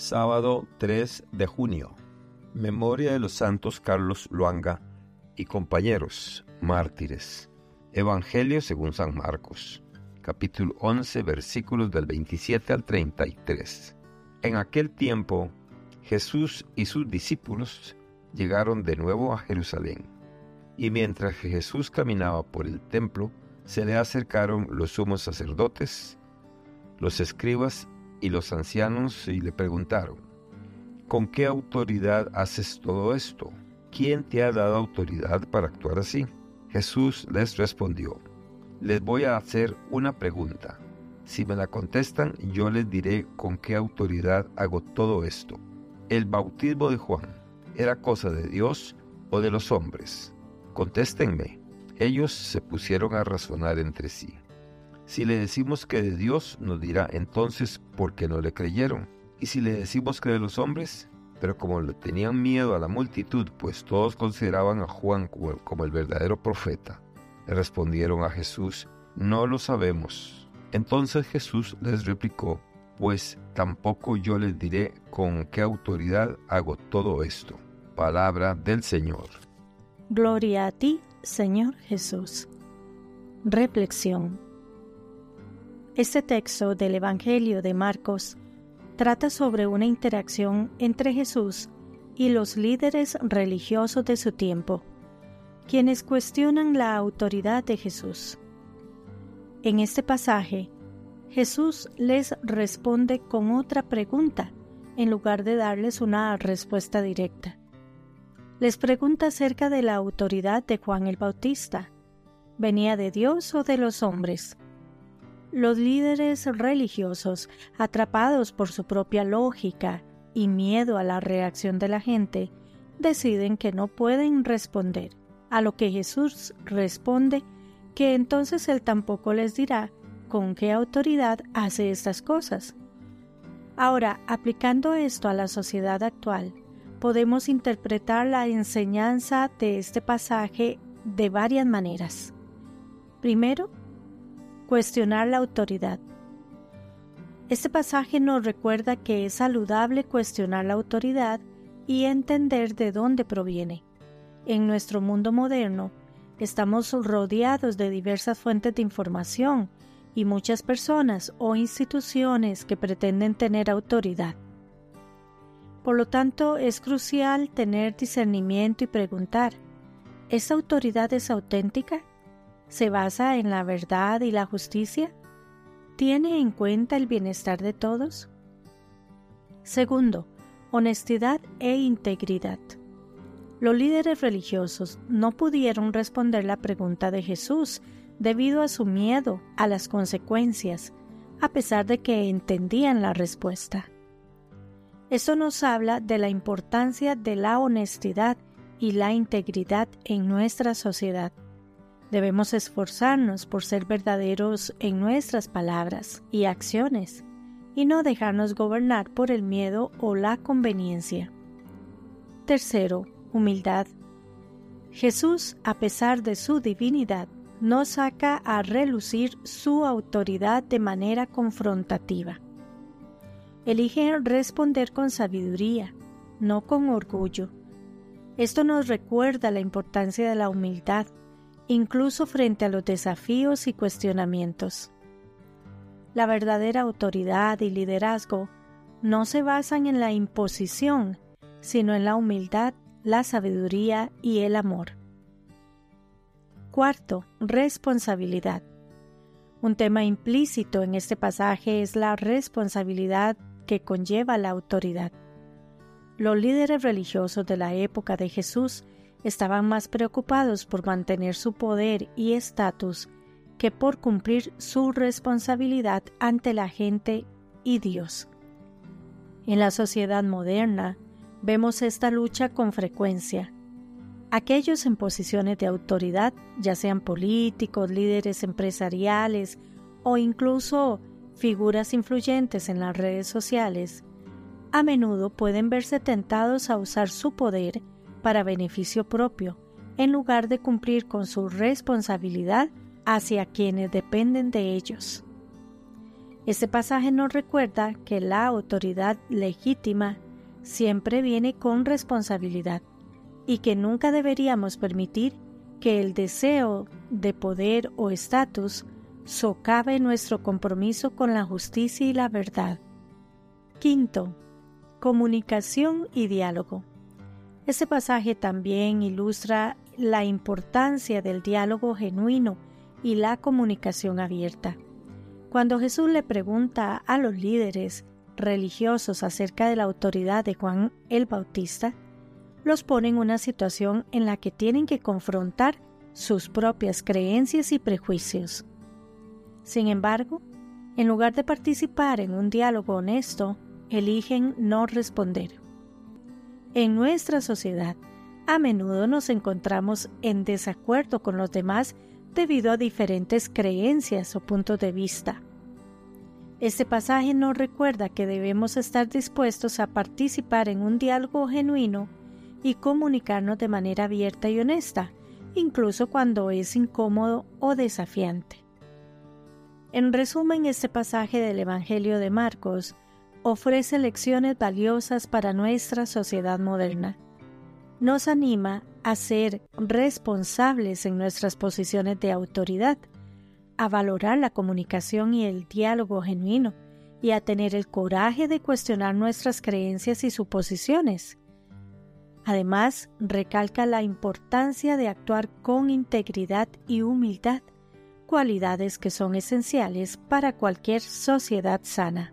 Sábado 3 de junio. Memoria de los santos Carlos Luanga y compañeros mártires. Evangelio según San Marcos. Capítulo 11 versículos del 27 al 33. En aquel tiempo Jesús y sus discípulos llegaron de nuevo a Jerusalén. Y mientras Jesús caminaba por el templo, se le acercaron los sumos sacerdotes, los escribas y los ancianos y le preguntaron, ¿con qué autoridad haces todo esto? ¿Quién te ha dado autoridad para actuar así? Jesús les respondió, les voy a hacer una pregunta. Si me la contestan, yo les diré con qué autoridad hago todo esto. ¿El bautismo de Juan era cosa de Dios o de los hombres? Contéstenme. Ellos se pusieron a razonar entre sí. Si le decimos que de Dios, nos dirá entonces por qué no le creyeron. Y si le decimos que de los hombres, pero como le tenían miedo a la multitud, pues todos consideraban a Juan como el verdadero profeta, le respondieron a Jesús, no lo sabemos. Entonces Jesús les replicó, pues tampoco yo les diré con qué autoridad hago todo esto. Palabra del Señor. Gloria a ti, Señor Jesús. Reflexión. Este texto del Evangelio de Marcos trata sobre una interacción entre Jesús y los líderes religiosos de su tiempo, quienes cuestionan la autoridad de Jesús. En este pasaje, Jesús les responde con otra pregunta en lugar de darles una respuesta directa. Les pregunta acerca de la autoridad de Juan el Bautista. ¿Venía de Dios o de los hombres? Los líderes religiosos, atrapados por su propia lógica y miedo a la reacción de la gente, deciden que no pueden responder, a lo que Jesús responde que entonces Él tampoco les dirá con qué autoridad hace estas cosas. Ahora, aplicando esto a la sociedad actual, podemos interpretar la enseñanza de este pasaje de varias maneras. Primero, Cuestionar la autoridad. Este pasaje nos recuerda que es saludable cuestionar la autoridad y entender de dónde proviene. En nuestro mundo moderno, estamos rodeados de diversas fuentes de información y muchas personas o instituciones que pretenden tener autoridad. Por lo tanto, es crucial tener discernimiento y preguntar, ¿esta autoridad es auténtica? Se basa en la verdad y la justicia? ¿Tiene en cuenta el bienestar de todos? Segundo, honestidad e integridad. Los líderes religiosos no pudieron responder la pregunta de Jesús debido a su miedo a las consecuencias, a pesar de que entendían la respuesta. Esto nos habla de la importancia de la honestidad y la integridad en nuestra sociedad. Debemos esforzarnos por ser verdaderos en nuestras palabras y acciones y no dejarnos gobernar por el miedo o la conveniencia. Tercero, humildad. Jesús, a pesar de su divinidad, no saca a relucir su autoridad de manera confrontativa. Elige responder con sabiduría, no con orgullo. Esto nos recuerda la importancia de la humildad incluso frente a los desafíos y cuestionamientos. La verdadera autoridad y liderazgo no se basan en la imposición, sino en la humildad, la sabiduría y el amor. Cuarto, responsabilidad. Un tema implícito en este pasaje es la responsabilidad que conlleva la autoridad. Los líderes religiosos de la época de Jesús estaban más preocupados por mantener su poder y estatus que por cumplir su responsabilidad ante la gente y Dios. En la sociedad moderna vemos esta lucha con frecuencia. Aquellos en posiciones de autoridad, ya sean políticos, líderes empresariales o incluso figuras influyentes en las redes sociales, a menudo pueden verse tentados a usar su poder para beneficio propio, en lugar de cumplir con su responsabilidad hacia quienes dependen de ellos. Este pasaje nos recuerda que la autoridad legítima siempre viene con responsabilidad y que nunca deberíamos permitir que el deseo de poder o estatus socave nuestro compromiso con la justicia y la verdad. Quinto, comunicación y diálogo. Este pasaje también ilustra la importancia del diálogo genuino y la comunicación abierta. Cuando Jesús le pregunta a los líderes religiosos acerca de la autoridad de Juan el Bautista, los pone en una situación en la que tienen que confrontar sus propias creencias y prejuicios. Sin embargo, en lugar de participar en un diálogo honesto, eligen no responder. En nuestra sociedad, a menudo nos encontramos en desacuerdo con los demás debido a diferentes creencias o puntos de vista. Este pasaje nos recuerda que debemos estar dispuestos a participar en un diálogo genuino y comunicarnos de manera abierta y honesta, incluso cuando es incómodo o desafiante. En resumen, este pasaje del Evangelio de Marcos ofrece lecciones valiosas para nuestra sociedad moderna. Nos anima a ser responsables en nuestras posiciones de autoridad, a valorar la comunicación y el diálogo genuino, y a tener el coraje de cuestionar nuestras creencias y suposiciones. Además, recalca la importancia de actuar con integridad y humildad, cualidades que son esenciales para cualquier sociedad sana.